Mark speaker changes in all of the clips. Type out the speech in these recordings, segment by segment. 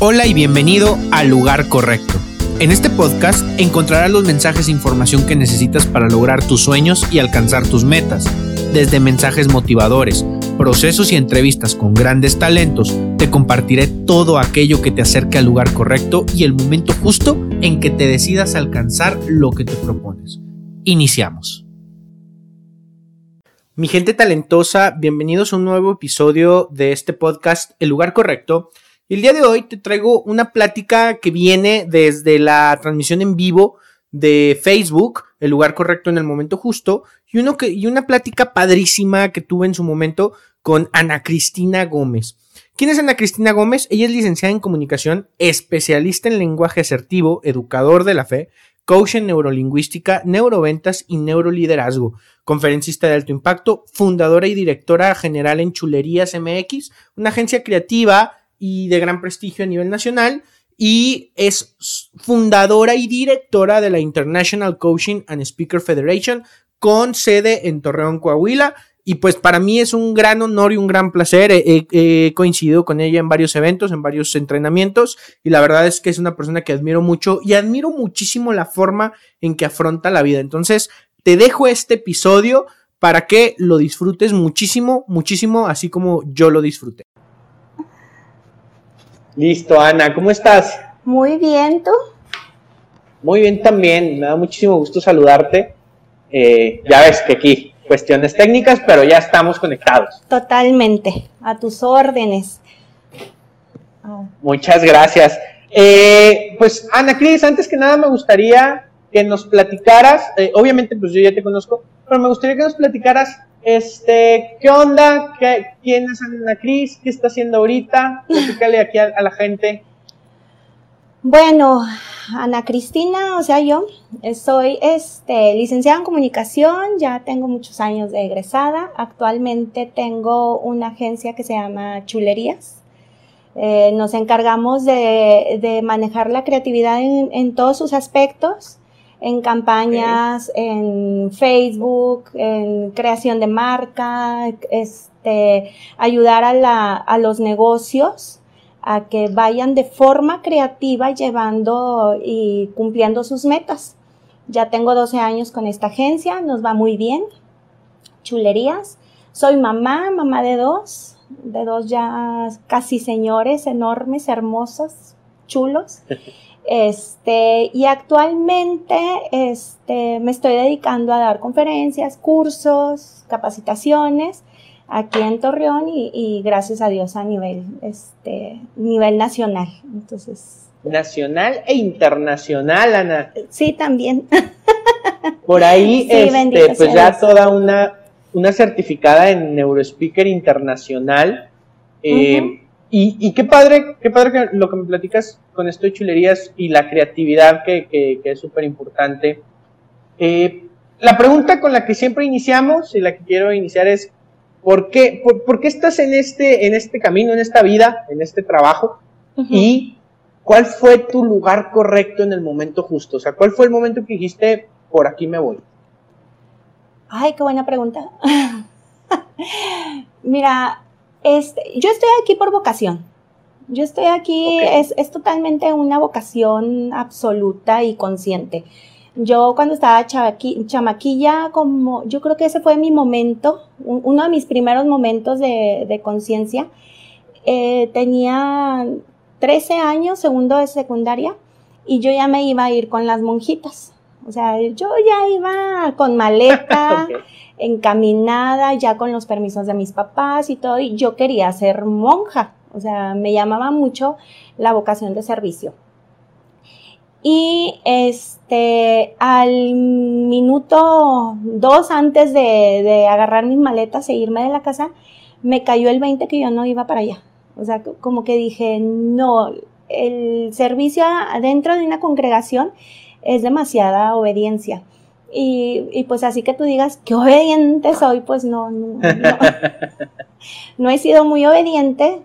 Speaker 1: Hola y bienvenido al lugar correcto. En este podcast encontrarás los mensajes e información que necesitas para lograr tus sueños y alcanzar tus metas. Desde mensajes motivadores, procesos y entrevistas con grandes talentos, te compartiré todo aquello que te acerque al lugar correcto y el momento justo en que te decidas alcanzar lo que te propones. Iniciamos. Mi gente talentosa, bienvenidos a un nuevo episodio de este podcast El lugar correcto el día de hoy te traigo una plática que viene desde la transmisión en vivo de Facebook, el lugar correcto en el momento justo, y, uno que, y una plática padrísima que tuve en su momento con Ana Cristina Gómez. ¿Quién es Ana Cristina Gómez? Ella es licenciada en comunicación, especialista en lenguaje asertivo, educador de la fe, coach en neurolingüística, neuroventas y neuroliderazgo, conferencista de alto impacto, fundadora y directora general en Chulerías MX, una agencia creativa y de gran prestigio a nivel nacional y es fundadora y directora de la International Coaching and Speaker Federation con sede en Torreón, Coahuila. Y pues para mí es un gran honor y un gran placer. He, coincidido con ella en varios eventos, en varios entrenamientos. Y la verdad es que es una persona que admiro mucho y admiro muchísimo la forma en que afronta la vida. Entonces, te dejo este episodio para que lo disfrutes muchísimo, muchísimo, así como yo lo disfruté. Listo, Ana, ¿cómo estás?
Speaker 2: Muy bien, ¿tú?
Speaker 1: Muy bien también, me da muchísimo gusto saludarte. Eh, ya ves que aquí cuestiones técnicas, pero ya estamos conectados.
Speaker 2: Totalmente, a tus órdenes.
Speaker 1: Muchas gracias. Eh, pues Ana Cris, antes que nada me gustaría que nos platicaras, eh, obviamente pues yo ya te conozco, pero me gustaría que nos platicaras este, ¿qué onda? ¿Quién es Ana Cris? ¿Qué está haciendo ahorita? Platícale aquí a, la gente.
Speaker 2: Bueno, Ana Cristina, o sea, yo soy este, licenciada en comunicación, ya tengo muchos años de egresada. Actualmente tengo una agencia que se llama Chulerías. Eh, nos encargamos de, manejar la creatividad en todos sus aspectos en campañas en Facebook, en creación de marca, este, ayudar a, la, a los negocios a que vayan de forma creativa llevando y cumpliendo sus metas. Ya tengo 12 años con esta agencia, nos va muy bien. Chulerías. Soy mamá, mamá de dos, de dos ya casi señores, enormes, hermosos, chulos. Este, y actualmente este, me estoy dedicando a dar conferencias, cursos, capacitaciones aquí en Torreón y, gracias a Dios a nivel, este, nivel nacional. Entonces.
Speaker 1: Nacional e internacional, Ana.
Speaker 2: Sí, también.
Speaker 1: Por ahí, este, pues ya toda una, una certificada en Neurospeaker Internacional. Eh, y, qué padre, qué padre que lo que me platicas con esto de chulerías y la creatividad que, es súper importante. Eh, la pregunta con la que siempre iniciamos y la que quiero iniciar es, ¿por qué, por, qué estás en este, en este camino, en esta vida, en este trabajo? Y cuál fue tu lugar correcto en el momento justo? O sea, ¿cuál fue el momento que dijiste, por aquí me voy?
Speaker 2: Ay, qué buena pregunta. Mira, este, yo estoy aquí por vocación. Yo estoy aquí, es, totalmente una vocación absoluta y consciente. Yo cuando estaba chamaquilla, como yo creo que ese fue mi momento, uno de mis primeros momentos de, conciencia. Eh, tenía 13 años, segundo de secundaria, y yo ya me iba a ir con las monjitas. O sea, yo ya iba con maleta, encaminada, ya con los permisos de mis papás y todo, y yo quería ser monja. O sea, me llamaba mucho la vocación de servicio. Y este, al minuto dos antes de, agarrar mis maletas e irme de la casa, me cayó el 20 que yo no iba para allá. O sea, como que dije, no, el servicio adentro de una congregación es demasiada obediencia. Y, pues así que tú digas, qué obediente soy, pues no, no, no. he sido muy obediente,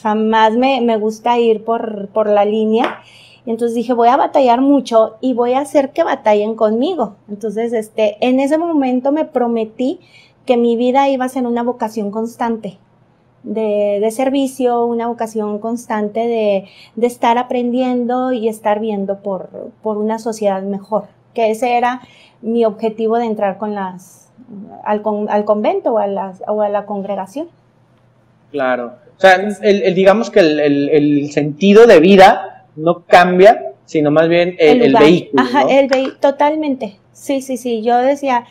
Speaker 2: jamás me, gusta ir por, por, la línea. Y entonces dije, voy a batallar mucho y voy a hacer que batallen conmigo. Entonces, este, en ese momento me prometí que mi vida iba a ser una vocación constante, de, servicio, una vocación constante de, de, estar aprendiendo y estar viendo por, por una sociedad mejor, que ese era mi objetivo de entrar con las, al, al convento o a, las, o a la congregación.
Speaker 1: Claro. O sea, el, digamos que el, el, sentido de vida no cambia, sino más bien el, vehículo.
Speaker 2: Ajá, el vehículo, totalmente. Sí, sí, sí. Yo decía,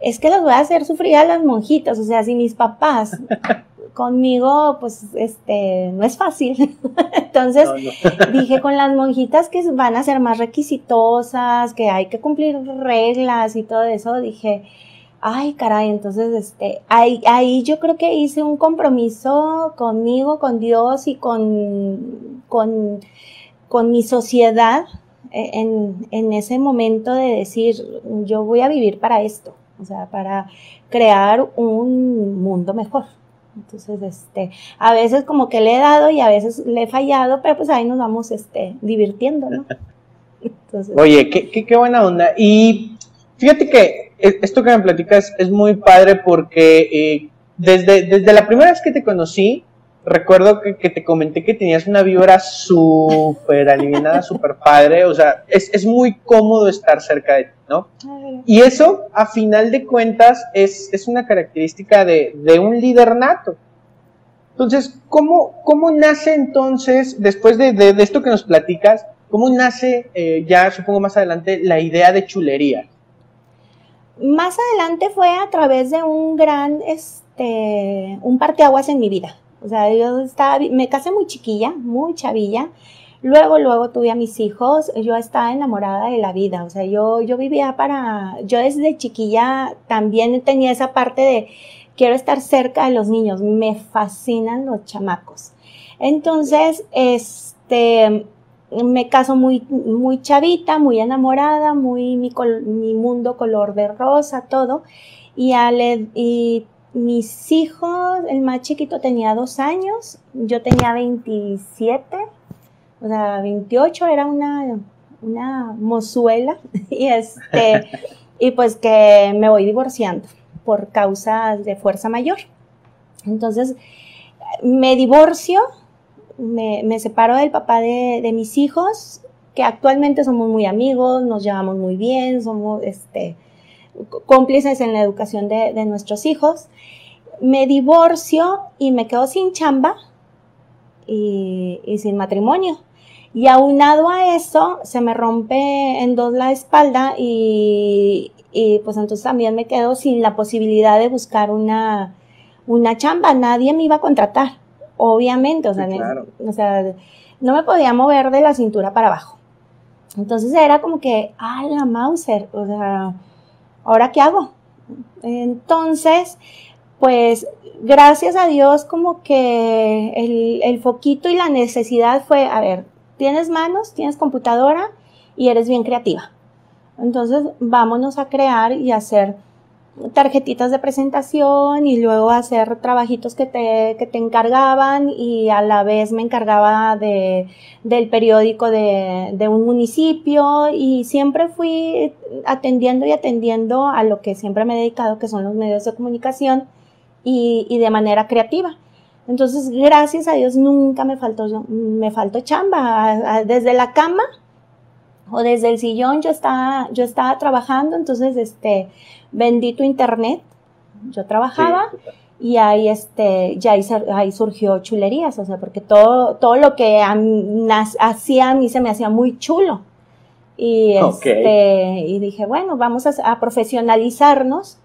Speaker 2: es que los voy a hacer sufrir a las monjitas. O sea, si mis papás conmigo, pues, este, no es fácil. Entonces, dije, con las monjitas que van a ser más requisitosas, que hay que cumplir reglas y todo eso, dije, ay, caray, entonces, este, ahí, ahí yo creo que hice un compromiso conmigo, con Dios y con, con, con mi sociedad eh, en, en ese momento de decir, yo voy a vivir para esto, o sea, para crear un mundo mejor. Entonces, este, a veces como que le he dado y a veces le he fallado, pero pues ahí nos vamos, este, divirtiendo, ¿no?
Speaker 1: Oye, qué, qué, qué, buena onda. Y fíjate que e, esto que me platicas es muy padre porque eh, desde, desde la primera vez que te conocí, recuerdo que, que, te comenté que tenías una vibra súper aliviada, súper padre, o sea, es, es, muy cómodo estar cerca de ti, ¿no? Y eso, a final de cuentas, es, es una característica de, de, un líder nato. Entonces, ¿cómo, cómo nace entonces, después de, de, esto que nos platicas, cómo nace, eh, ya supongo más adelante, la idea de chulería?
Speaker 2: Más adelante fue a través de un gran, este, un parteaguas en mi vida. O sea, yo estaba, me casé muy chiquilla, muy chavilla. Luego, luego tuve a mis hijos. Yo estaba enamorada de la vida. O sea, yo, yo vivía para, yo desde chiquilla también tenía esa parte de quiero estar cerca de los niños. Me fascinan los chamacos. Entonces, este, me caso muy, muy chavita, muy enamorada, muy mi, mi mundo color de rosa, todo. Y, al, y mis hijos, el más chiquito tenía dos años, yo tenía 27, o sea, 28, era una, una mozuela, y este, y pues que me voy divorciando por causas de fuerza mayor. Entonces, me divorcio, me, me separo del papá de, de, mis hijos, que actualmente somos muy amigos, nos llevamos muy bien, somos, este, cómplices en la educación de, de nuestros hijos. Me divorcio y me quedo sin chamba y, y, sin matrimonio. Y aunado a eso, se me rompe en dos la espalda y, y, pues entonces también me quedo sin la posibilidad de buscar una, una chamba. Nadie me iba a contratar, obviamente. O sea, o sea, no me podía mover de la cintura para abajo. Entonces era como que, ah, la Mauser, o sea, ¿ahora qué hago? Entonces, pues gracias a Dios como que el, el, foquito y la necesidad fue, a ver, tienes manos, tienes computadora y eres bien creativa. Entonces, vámonos a crear y hacer tarjetitas de presentación y luego hacer trabajitos que te, que te encargaban y a la vez me encargaba de, del periódico de, de un municipio y siempre fui atendiendo y atendiendo a lo que siempre me he dedicado, que son los medios de comunicación y, y de manera creativa. Entonces, gracias a Dios nunca me faltó, me faltó chamba. Desde la cama o desde el sillón yo estaba, yo estaba trabajando, entonces, este, bendito internet, yo trabajaba y ahí, este, ya ahí, surgió chulerías, o sea, porque todo, todo lo que hacía a mí se me hacía muy chulo. Y, este, y dije, bueno, vamos a, profesionalizarnos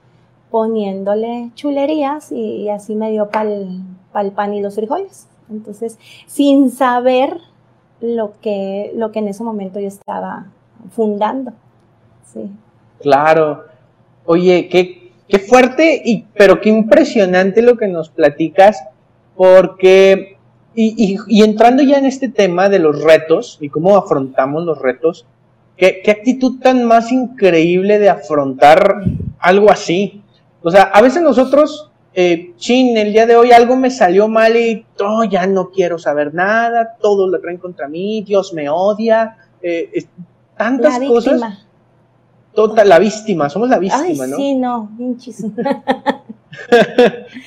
Speaker 2: poniéndole chulerías y, así me dio para el pan y los frijoles. Entonces, sin saber lo que, lo que en ese momento yo estaba fundando. Sí.
Speaker 1: Claro. Oye, qué, qué fuerte, y, pero qué impresionante lo que nos platicas, porque, y, y, entrando ya en este tema de los retos y cómo afrontamos los retos, qué, qué actitud tan más increíble de afrontar algo así. O sea, a veces nosotros eh, chin, el día de hoy algo me salió mal y oh, ya no quiero saber nada, todos lo traen contra mí, Dios me odia, eh, tantas cosas. Toda, la víctima, somos la víctima,
Speaker 2: ¿no? Sí, no,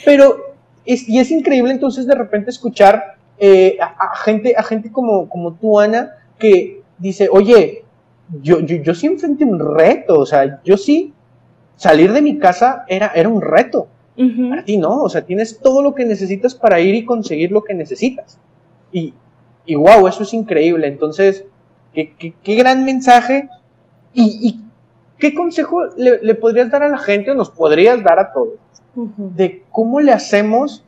Speaker 1: Pero y es increíble entonces de repente escuchar eh, a, gente, a gente como, como tú, Ana, que dice, oye, yo, yo, yo sí enfrenté un reto, o sea, yo sí, salir de mi casa era, era un reto. Para ti no, o sea, tienes todo lo que necesitas para ir y conseguir lo que necesitas. Y, y wow, eso es increíble. Entonces, qué, qué, gran mensaje. Y, y ¿qué consejo le, podrías dar a la gente o nos podrías dar a todos? De cómo le hacemos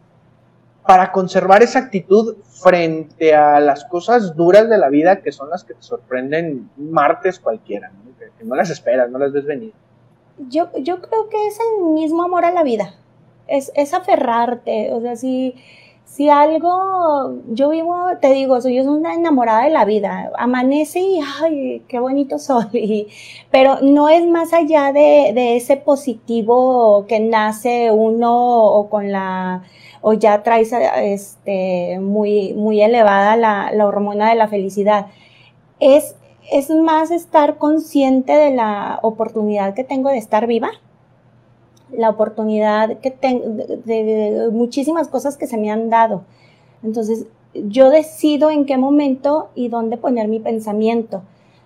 Speaker 1: para conservar esa actitud frente a las cosas duras de la vida que son las que te sorprenden martes cualquiera, Que, no las esperas, no las ves venir.
Speaker 2: Yo, yo creo que es el mismo amor a la vida, es, es aferrarte, o sea, si, si algo, yo vivo, te digo, soy una enamorada de la vida, amanece y, ay, qué bonito soy, pero no es más allá de, de ese positivo que nace uno o con la o ya traes este, muy, muy elevada la, la hormona de la felicidad. Es, es más estar consciente de la oportunidad que tengo de estar viva, la oportunidad que tengo de, muchísimas cosas que se me han dado. Entonces, yo decido en qué momento y dónde poner mi pensamiento.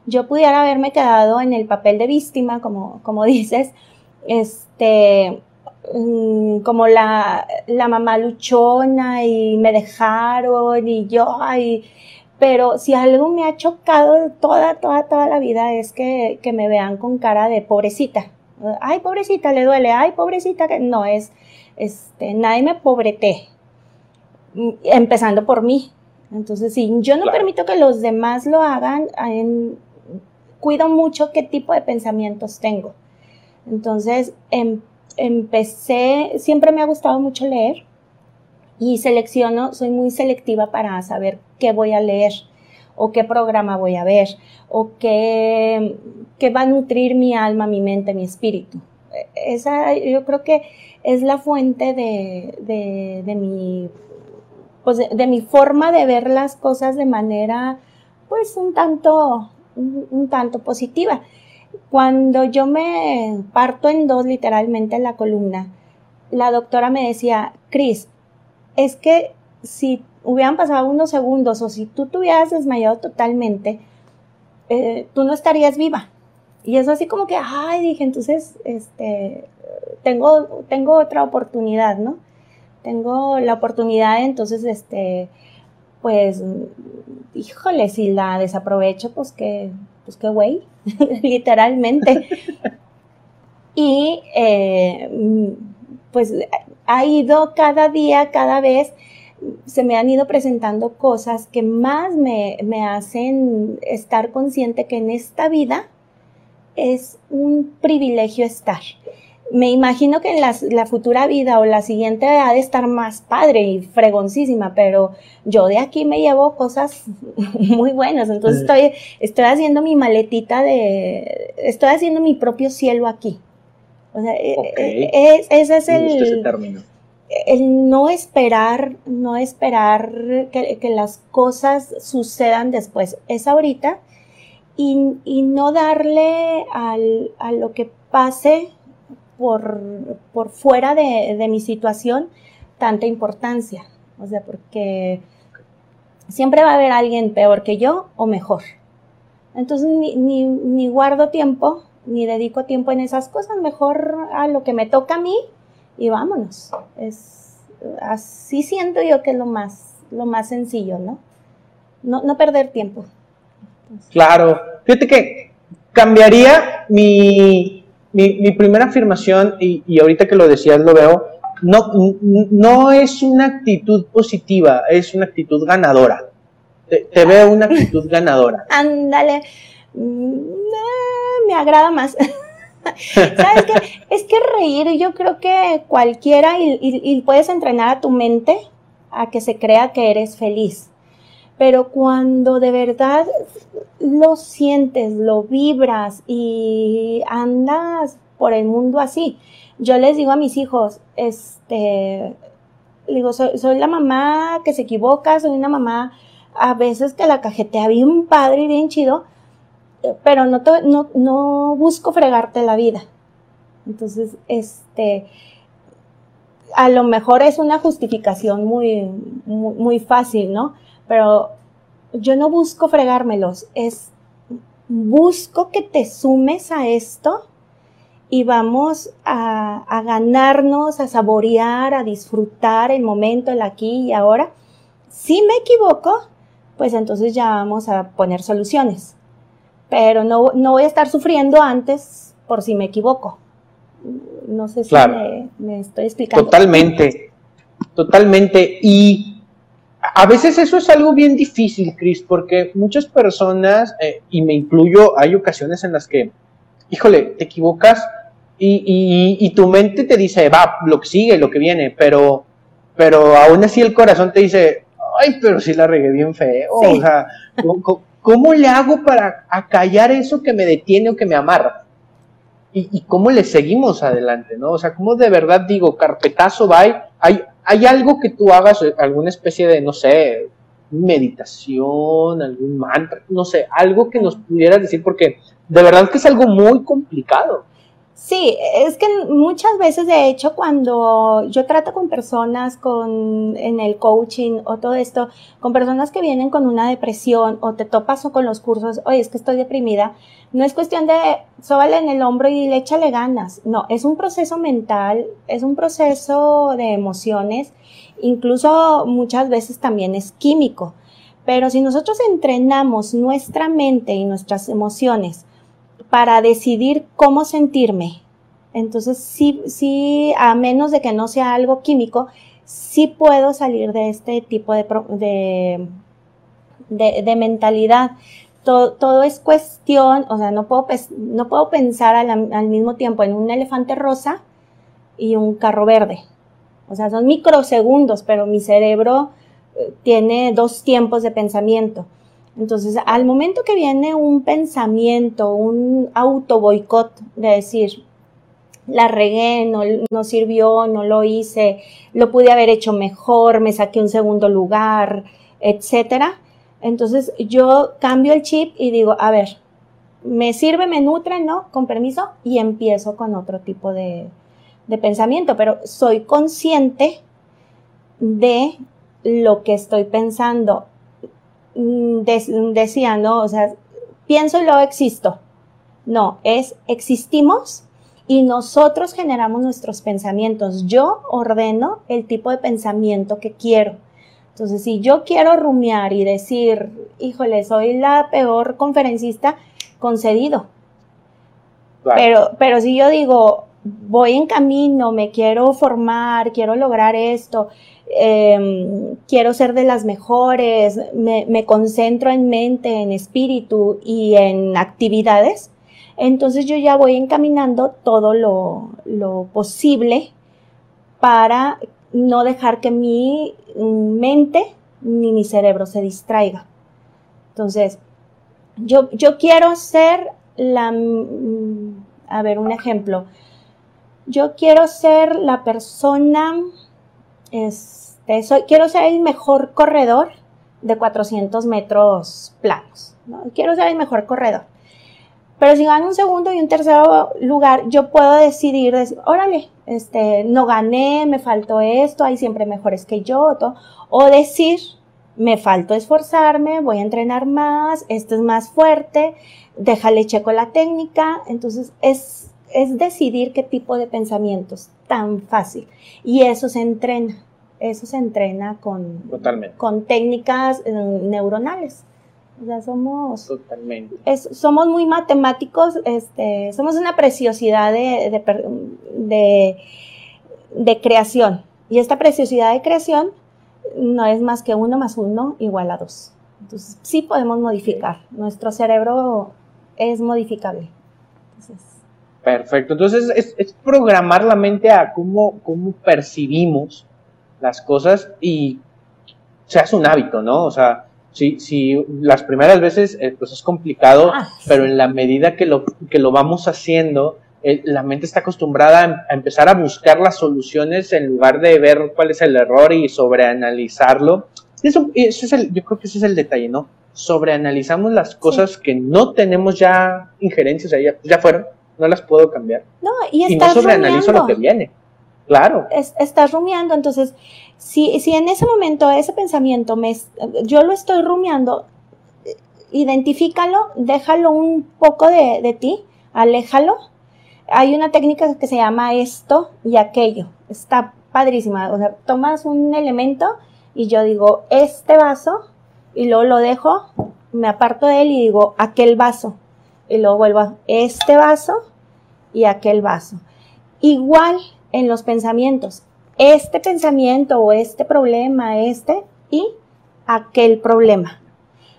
Speaker 2: Yo pudiera haberme quedado en el papel de víctima, como, como dices, este, Mm, como la, la, mamá luchona y me dejaron y yo, ay, pero si algo me ha chocado toda, toda, toda la vida es que, que me vean con cara de pobrecita. Ay, pobrecita, le duele, ay, pobrecita, que no es, este, nadie me pobrete, mm, empezando por mí. Entonces, si yo no permito que los demás lo hagan, cuido mucho qué tipo de pensamientos tengo. Entonces, en empecé, siempre me ha gustado mucho leer y selecciono, soy muy selectiva para saber qué voy a leer o qué programa voy a ver o qué, qué va a nutrir mi alma, mi mente, mi espíritu. Esa yo creo que es la fuente de, de, mi pues de, mi forma de ver las cosas de manera pues un tanto un tanto positiva. Cuando yo me parto en dos literalmente en la columna, la doctora me decía, Cris, es que si hubieran pasado unos segundos o si tú te hubieras desmayado totalmente, eh, tú no estarías viva. Y eso así como que, ay, dije, entonces, este, tengo, tengo otra oportunidad, ¿no? Tengo la oportunidad, entonces, este, pues, híjole, si la desaprovecho, pues que, pues qué güey, literalmente. y eh, pues ha ido cada día, cada vez, se me han ido presentando cosas que más me, me hacen estar consciente que en esta vida es un privilegio estar me imagino que en la, futura vida o la siguiente ha de estar más padre y fregoncísima, pero yo de aquí me llevo cosas muy buenas. Entonces estoy, estoy haciendo mi maletita de, estoy haciendo mi propio cielo aquí. O sea, e, e, ese es el, el no esperar, no esperar que, las cosas sucedan después. Es ahorita y, y no darle al, a lo que pase por, por fuera de, de, mi situación tanta importancia. O sea, porque siempre va a haber alguien peor que yo o mejor. Entonces ni, ni, ni guardo tiempo, ni dedico tiempo en esas cosas, mejor a lo que me toca a mí y vámonos. Es, así siento yo que es lo más, lo más sencillo, ¿no? No, no perder tiempo.
Speaker 1: Claro. Fíjate que cambiaría mi, mi, primera afirmación, y, ahorita que lo decías lo veo, no, no es una actitud positiva, es una actitud ganadora. Te, veo una actitud ganadora.
Speaker 2: Ándale, mm, me agrada más. ¿Sabes? Es que reír, yo creo que cualquiera, y puedes entrenar a tu mente a que se crea que eres feliz pero cuando de verdad lo sientes, lo vibras y andas por el mundo así, yo les digo a mis hijos, este, digo, soy, la mamá que se equivoca, soy una mamá a veces que la cajetea bien padre y bien chido, pero no, no, no busco fregarte la vida. Entonces, este, a lo mejor es una justificación muy, muy, fácil, ¿no? Pero yo no busco fregármelos, es busco que te sumes a esto y vamos a, a, ganarnos, a saborear, a disfrutar el momento, el aquí y ahora. Si me equivoco, pues entonces ya vamos a poner soluciones. Pero no, no voy a estar sufriendo antes por si me equivoco. No sé si me, estoy explicando.
Speaker 1: Totalmente, totalmente. Y a veces eso es algo bien difícil, Chris, porque muchas personas, eh, y me incluyo, hay ocasiones en las que, híjole, te equivocas y, y, tu mente te dice, va, lo que sigue, lo que viene, pero, pero aún así el corazón te dice, ay, pero sí la regué bien feo. O sea, ¿cómo, le hago para acallar eso que me detiene o que me amarra? Y, cómo le seguimos adelante, ¿no? O sea, ¿cómo de verdad digo, carpetazo, bye? Hay, hay algo que tú hagas, alguna especie de, no sé, meditación, algún mantra, no sé, algo que nos pudieras decir, porque de verdad que es algo muy complicado.
Speaker 2: Sí, es que muchas veces, de hecho, cuando yo trato con personas con, en el coaching o todo esto, con personas que vienen con una depresión o te topas con los cursos, oye, es que estoy deprimida, no es cuestión de sóbale en el hombro y le échale ganas. No, es un proceso mental, es un proceso de emociones, incluso muchas veces también es químico. Pero si nosotros entrenamos nuestra mente y nuestras emociones, para decidir cómo sentirme. Entonces, sí, sí, a menos de que no sea algo químico, sí puedo salir de este tipo de, de, mentalidad. Todo, es cuestión, o sea, no puedo, no puedo pensar al, al mismo tiempo en un elefante rosa y un carro verde. O sea, son microsegundos, pero mi cerebro eh, tiene dos tiempos de pensamiento. Entonces, al momento que viene un pensamiento, un auto boicot de decir, la regué, no, no, sirvió, no lo hice, lo pude haber hecho mejor, me saqué un segundo lugar, etcétera. Entonces yo cambio el chip y digo, a ver, me sirve, me nutre, ¿no? Con permiso, y empiezo con otro tipo de, de pensamiento, pero soy consciente de lo que estoy pensando Mm, decía, ¿no? O sea, pienso y luego existo. No, es existimos y nosotros generamos nuestros pensamientos. Yo ordeno el tipo de pensamiento que quiero. Entonces, si yo quiero rumiar y decir, híjole, soy la peor conferencista, concedido. Pero, pero si yo digo, voy en camino, me quiero formar, quiero lograr esto, Em, quiero ser de las mejores, me, concentro en mente, en espíritu y en actividades, entonces yo ya voy encaminando todo lo, posible para no dejar que mi mente ni mi cerebro se distraiga. Entonces, yo, yo quiero ser la, mm, a ver, un ejemplo. Yo quiero ser la persona este, quiero ser el mejor corredor de 400 metros planos. Quiero ser el mejor corredor. Pero si gano un segundo y un tercer lugar, yo puedo decidir, decir, órale, este, no gané, me faltó esto, hay siempre mejores que yo, o decir, me faltó esforzarme, voy a entrenar más, esto es más fuerte, déjale checo la técnica. Entonces, es, es decidir qué tipo de pensamientos tan fácil. Y eso se entrena, eso se entrena con, con técnicas eh, neuronales. O sea, somos,
Speaker 1: Totalmente.
Speaker 2: somos muy matemáticos, este, somos una preciosidad de, de, de, creación. Y esta preciosidad de creación no es más que uno más uno igual a dos. Entonces, sí podemos modificar. Nuestro cerebro es modificable. Entonces,
Speaker 1: Perfecto. Entonces es, programar la mente a cómo, cómo percibimos las cosas y se hace un hábito, ¿no? O sea, si, si las primeras veces eh, pues es complicado, ah, pero en la medida que lo, que lo vamos haciendo, eh, la mente está acostumbrada a, empezar a buscar las soluciones en lugar de ver cuál es el error y sobreanalizarlo. Eso, eso es el, yo creo que ese es el detalle, ¿no? Sobreanalizamos las cosas que no tenemos ya injerencias, ya, ya fueron, no las puedo cambiar.
Speaker 2: No, y,
Speaker 1: y no sobreanalizo lo que viene. Claro.
Speaker 2: estás rumiando, entonces, si, si en ese momento ese pensamiento me, yo lo estoy rumiando, identifícalo, déjalo un poco de, de ti, aléjalo. Hay una técnica que se llama esto y aquello. Está padrísima. O sea, tomas un elemento y yo digo, este vaso, y luego lo dejo, me aparto de él y digo, aquel vaso. Y luego vuelvo a este vaso y aquel vaso. Igual en los pensamientos. Este pensamiento o este problema, este y aquel problema.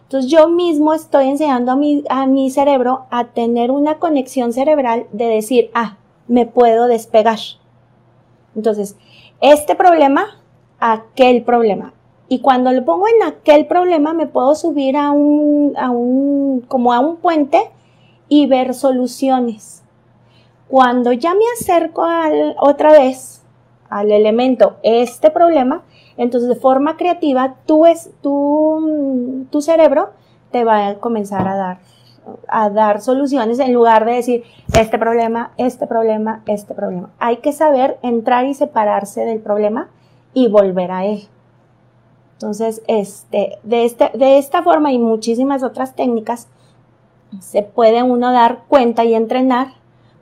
Speaker 2: Entonces yo mismo estoy enseñando a mi, a mi cerebro a tener una conexión cerebral de decir, ah, me puedo despegar. Entonces, este problema, aquel problema. Y cuando lo pongo en aquel problema, me puedo subir a un, a un, como a un puente y ver soluciones. Cuando ya me acerco al, otra vez al elemento este problema, entonces de forma creativa tú es, tu, tu cerebro te va a comenzar a dar, a dar soluciones en lugar de decir este problema, este problema, este problema. Hay que saber entrar y separarse del problema y volver a él. Entonces, este, de, este, de esta forma y muchísimas otras técnicas, se puede uno dar cuenta y entrenar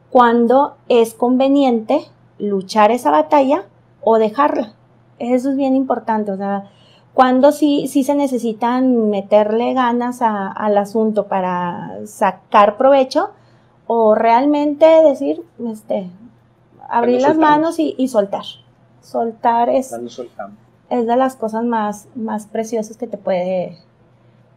Speaker 2: cuando es conveniente luchar esa batalla o dejarla. Eso es bien importante, o sea, cuando sí, sí se necesitan meterle ganas al asunto para sacar provecho o realmente decir, este, abrir las manos y, soltar. Soltar es, es de las cosas más, más preciosas que te puede,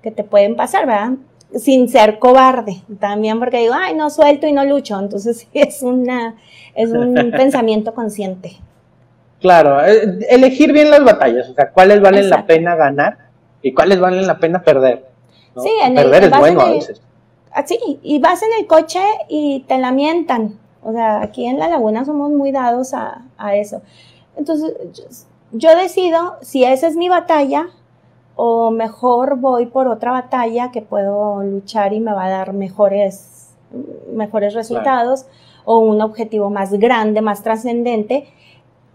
Speaker 2: que te pueden pasar, ¿verdad? Sin ser cobarde también porque digo, ay, no suelto y no lucho. Entonces es una, es un pensamiento consciente.
Speaker 1: Claro, eh, elegir bien las batallas, o sea, cuáles valen la pena ganar y cuáles valen la pena perder.
Speaker 2: Sí, en perder es bueno a veces. Ah, sí, y vas en el coche y te lamentan. O sea, aquí en la laguna somos muy dados a, a eso. Entonces, yo decido si esa es mi batalla, o mejor voy por otra batalla que puedo luchar y me va a dar mejores, mejores resultados o un objetivo más grande, más trascendente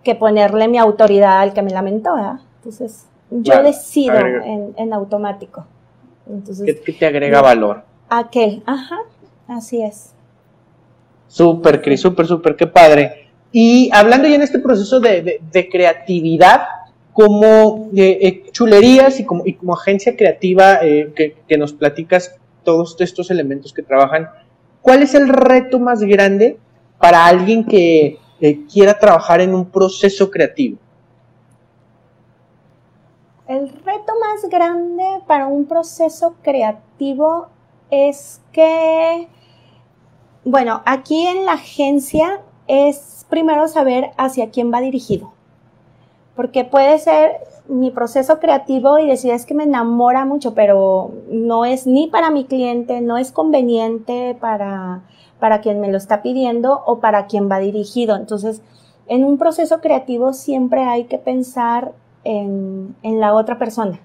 Speaker 2: que ponerle mi autoridad al que me lamentó. Entonces, yo decido en, automático.
Speaker 1: Entonces, ¿Qué, te agrega valor?
Speaker 2: Aquel, ajá, así es.
Speaker 1: Súper, Cris, súper, súper, qué padre. Y hablando ya en este proceso de, de creatividad, como eh, eh, chulerías y como, agencia creativa eh, que, nos platicas todos estos elementos que trabajan, ¿cuál es el reto más grande para alguien que quiera trabajar en un proceso creativo?
Speaker 2: El reto más grande para un proceso creativo es que, bueno, aquí en la agencia es primero saber hacia quién va dirigido porque puede ser mi proceso creativo y decir es que me enamora mucho, pero no es ni para mi cliente, no es conveniente para, para quien me lo está pidiendo o para quien va dirigido. Entonces, en un proceso creativo siempre hay que pensar en, la otra persona,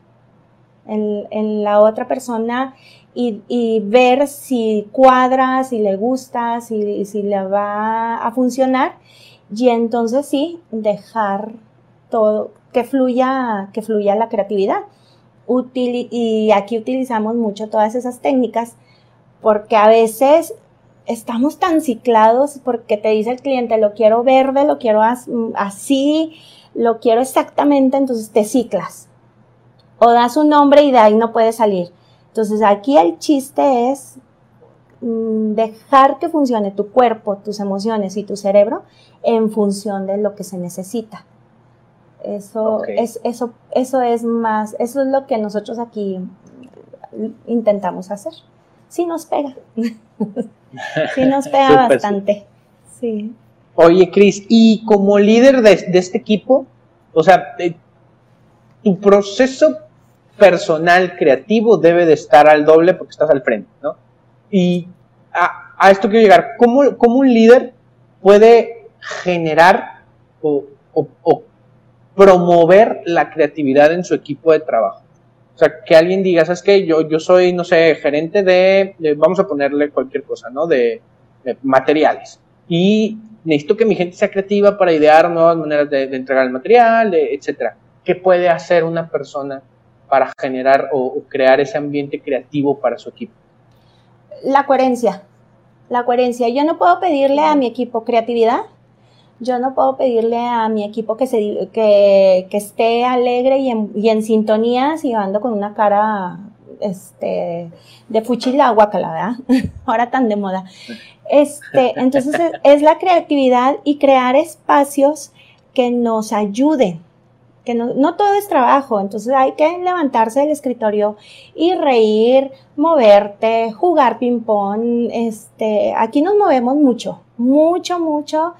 Speaker 2: en, la otra persona y, ver si cuadra, si le gusta, si, si le va a funcionar y entonces sí, dejar todo, que fluya, que fluya la creatividad. y aquí utilizamos mucho todas esas técnicas porque a veces estamos tan ciclados porque te dice el cliente, lo quiero verde, lo quiero así, lo quiero exactamente, entonces te ciclas. O das un nombre y de ahí no puedes salir. Entonces aquí el chiste es mm, dejar que funcione tu cuerpo, tus emociones y tu cerebro en función de lo que se necesita. Eso, es, eso, eso es más, eso es lo que nosotros aquí intentamos hacer. Sí nos pega. sí nos pega bastante. Sí.
Speaker 1: Oye, Cris, y como líder de, este equipo, o sea, tu proceso personal creativo debe de estar al doble porque estás al frente, ¿no? Y a, esto quiero llegar, ¿cómo, un líder puede generar o, o promover la creatividad en su equipo de trabajo. O sea, que alguien diga, ¿sabes qué? Yo, yo soy, no sé, gerente de, vamos a ponerle cualquier cosa, ¿no? De, materiales. Y necesito que mi gente sea creativa para idear nuevas maneras de, entregar el material, etcétera. ¿Qué puede hacer una persona para generar o, crear ese ambiente creativo para su equipo?
Speaker 2: La coherencia. La coherencia. Yo no puedo pedirle a mi equipo creatividad. Yo no puedo pedirle a mi equipo que, se, que, esté alegre y en, y en sintonía si ando con una cara este, de fuchila guacala, ¿verdad? Ahora tan de moda. Este, entonces es, la creatividad y crear espacios que nos ayuden. Que no, no, todo es trabajo, entonces hay que levantarse del escritorio y reír, moverte, jugar ping-pong. Este, aquí nos movemos mucho, mucho, mucho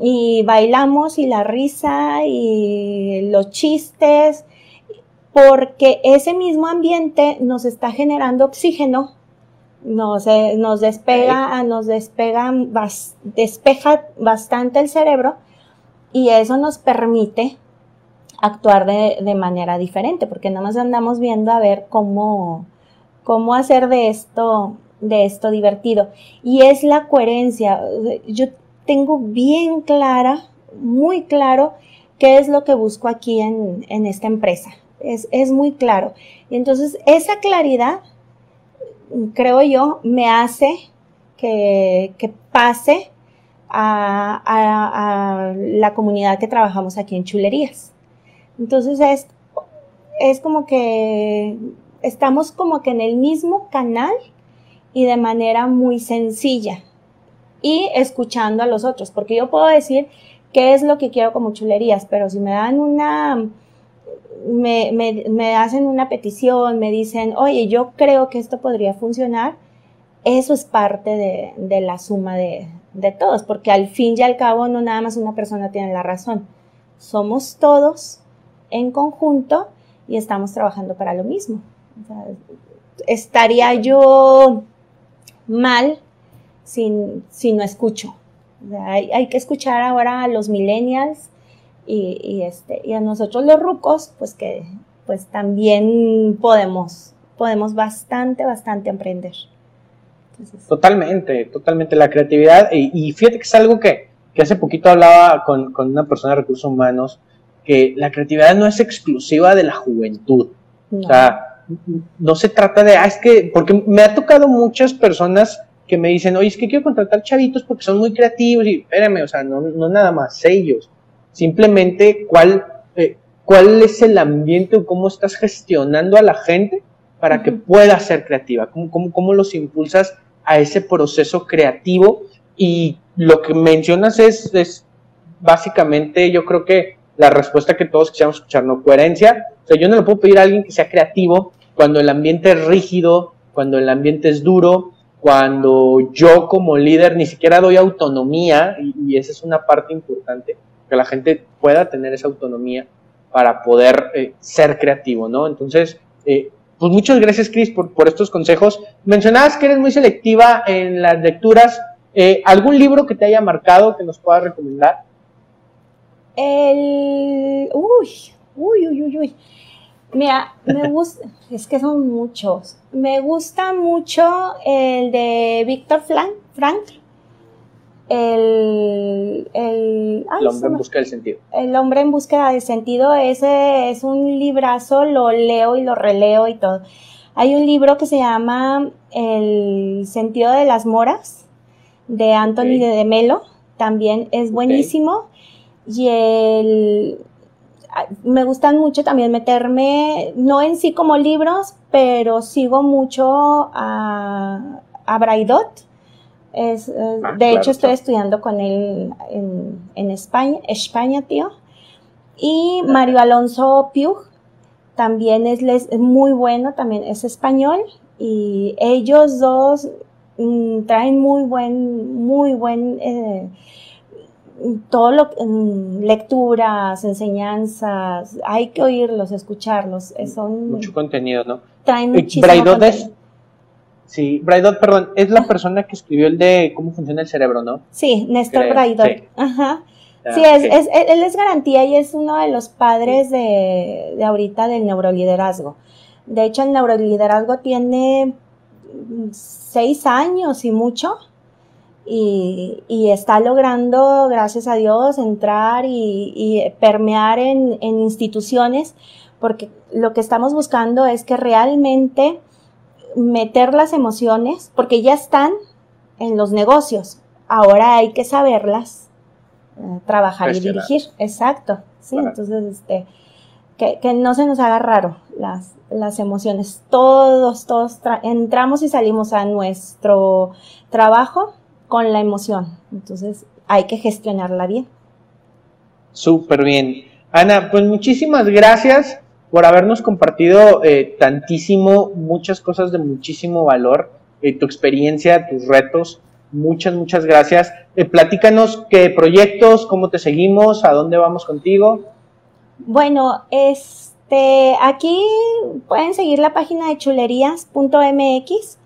Speaker 2: y bailamos y la risa y los chistes porque ese mismo ambiente nos está generando oxígeno, nos, eh, nos despega, nos despega, despeja bastante el cerebro y eso nos permite actuar de, manera diferente, porque nada más andamos viendo a ver cómo, cómo hacer de esto, de esto divertido. Y es la coherencia. Yo tengo bien clara, muy claro, qué es lo que busco aquí en, en esta empresa es, muy claro. Y entonces esa claridad, creo yo, me hace que, pase a, la comunidad que trabajamos aquí en chulerías. Entonces es, es como que estamos como que en el mismo canal y de manera muy sencilla y escuchando a los otros, porque yo puedo decir qué es lo que quiero como chulerías, pero si me dan una me, me, hacen una petición, me dicen, oye, yo creo que esto podría funcionar, eso es parte de, la suma de, todos, porque al fin y al cabo no nada más una persona tiene la razón, somos todos en conjunto y estamos trabajando para lo mismo. estaría yo mal si, no escucho. hay, hay, que escuchar ahora a los millennials, y, este, y a nosotros los rucos, pues que pues también podemos, podemos bastante, bastante aprender.
Speaker 1: totalmente, totalmente la creatividad. Y, fíjate que es algo que, que hace poquito hablaba con, con, una persona de recursos humanos, que la creatividad no es exclusiva de la juventud. O sea, no se trata de, ah, es que, porque me ha tocado muchas personas que me dicen, oye, es que quiero contratar chavitos porque son muy creativos y espérame, o sea, no, no nada más ellos simplemente cuál, eh, cuál es el ambiente o cómo estás gestionando a la gente para que pueda ser creativa, cómo, cómo, los impulsas a ese proceso creativo y lo que mencionas es, es básicamente yo creo que la respuesta que todos quisiéramos escuchar, ¿no? Coherencia. O sea, yo no le puedo pedir a alguien que sea creativo cuando el ambiente es rígido, cuando el ambiente es duro, cuando yo como líder ni siquiera doy autonomía, y esa es una parte importante, que la gente pueda tener esa autonomía para poder eh, ser creativo, ¿no? Entonces, eh, pues muchas gracias, Cris, por, estos consejos. Mencionabas que eres muy selectiva en las lecturas. Eh, ¿Algún libro que te haya marcado que nos puedas recomendar?
Speaker 2: El. Uy, uy, uy, uy, uy. Mira, me gusta, es que son muchos. Me gusta mucho el de Víctor Frank, el,
Speaker 1: el, hombre en busca del sentido.
Speaker 2: El hombre en búsqueda de sentido, ese es un librazo, lo leo y lo releo y todo. Hay un libro que se llama El sentido de las moras, de Anthony de Melo, también es buenísimo. Y el, me gustan mucho también meterme, no en sí como libros, pero sigo mucho a, a Braidot es, ah, de hecho, estoy estudiando con él en, España, España, tío. Y Mario Alonso Piug también es, muy bueno, también es español. Y ellos dos mm, traen muy buen, muy buen, eh, todo lo mm, lecturas, enseñanzas, hay que oírlos, escucharlos. Son,
Speaker 1: Mucho contenido, ¿no?
Speaker 2: Traen muchísimo contenido.
Speaker 1: Sí, Braidot, perdón, es la persona que escribió el de cómo funciona el cerebro, ¿no?
Speaker 2: Sí, Néstor Braidot. Ajá. Ah, sí, es, es, él es garantía y es uno de los padres de, de ahorita del neuroliderazgo. De hecho, el neuroliderazgo tiene seis años y mucho, y, está logrando, gracias a Dios, entrar y, permear en, instituciones, porque lo que estamos buscando es que realmente meter las emociones, porque ya están en los negocios, ahora hay que saberlas eh, trabajar y dirigir, exacto, sí, entonces, este, que, que, no se nos haga raro las, las emociones, todos, todos entramos y salimos a nuestro trabajo con la emoción. Entonces hay que gestionarla bien.
Speaker 1: Súper bien. Ana, pues muchísimas gracias por habernos compartido eh, tantísimo, muchas cosas de muchísimo valor, eh, tu experiencia, tus retos. Muchas, muchas gracias. Eh, platícanos qué proyectos, cómo te seguimos, a dónde vamos contigo.
Speaker 2: Bueno, este, aquí pueden seguir la página de chulerías.mx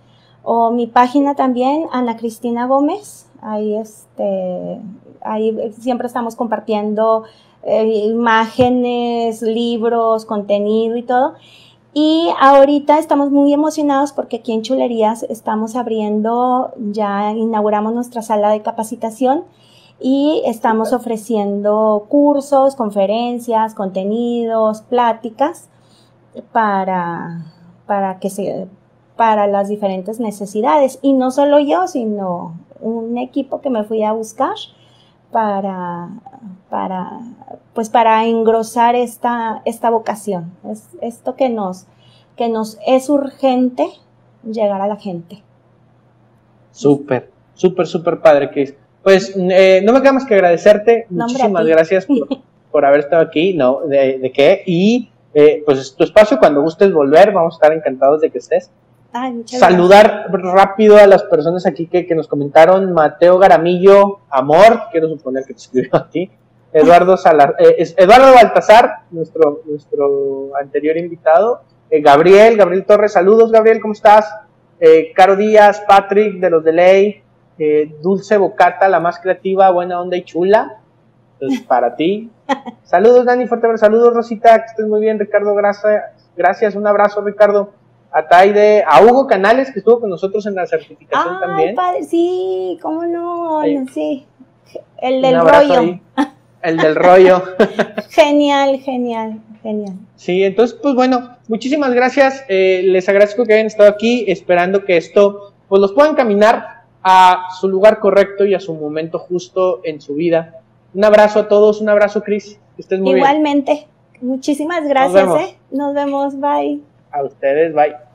Speaker 2: o mi página también, Ana Cristina Gómez. Ahí, este, ahí siempre estamos compartiendo eh, imágenes, libros, contenido y todo. Y ahorita estamos muy emocionados porque aquí en Chulerías estamos abriendo, ya inauguramos nuestra sala de capacitación y estamos ofreciendo cursos, conferencias, contenidos, pláticas para, para que se para las diferentes necesidades. Y no solo yo, sino un equipo que me fui a buscar para, para, pues para engrosar esta, esta vocación. Es esto que nos, que nos es urgente llegar a la gente.
Speaker 1: Súper, súper, súper padre, Cris. Pues eh, no me queda más que agradecerte. Muchísimas gracias por, haber estado aquí. No, de, qué. Y eh, pues tu espacio, cuando gustes volver, vamos a estar encantados de que estés. Saludar rápido a las personas aquí que, nos comentaron. Mateo Garamillo, Amor, quiero suponer que te escribió a ti. Eduardo Salar, eh, Eduardo Baltasar, nuestro, nuestro anterior invitado. Eh, Gabriel, Gabriel Torres, saludos Gabriel, ¿cómo estás? Eh, Caro Díaz, Patrick de los de Ley, Dulce Bocata, la más creativa, buena onda y chula. Entonces, para ti. Saludos Dani, fuerte saludos Rosita, que estés muy bien, Ricardo, gracias, gracias, un abrazo Ricardo a Taide, a Hugo Canales, que estuvo con nosotros en la certificación Ay, también.
Speaker 2: Padre, sí, cómo no, sí. El del rollo.
Speaker 1: El del rollo.
Speaker 2: genial, genial, genial.
Speaker 1: Sí, entonces, pues bueno, muchísimas gracias. Eh, les agradezco que hayan estado aquí, esperando que esto, pues los puedan caminar a su lugar correcto y a su momento justo en su vida. Un abrazo a todos, un abrazo, Cris. Que estén muy
Speaker 2: Igualmente. Muchísimas gracias, Nos vemos. ¿eh? Nos vemos, bye.
Speaker 1: A ustedes, bye.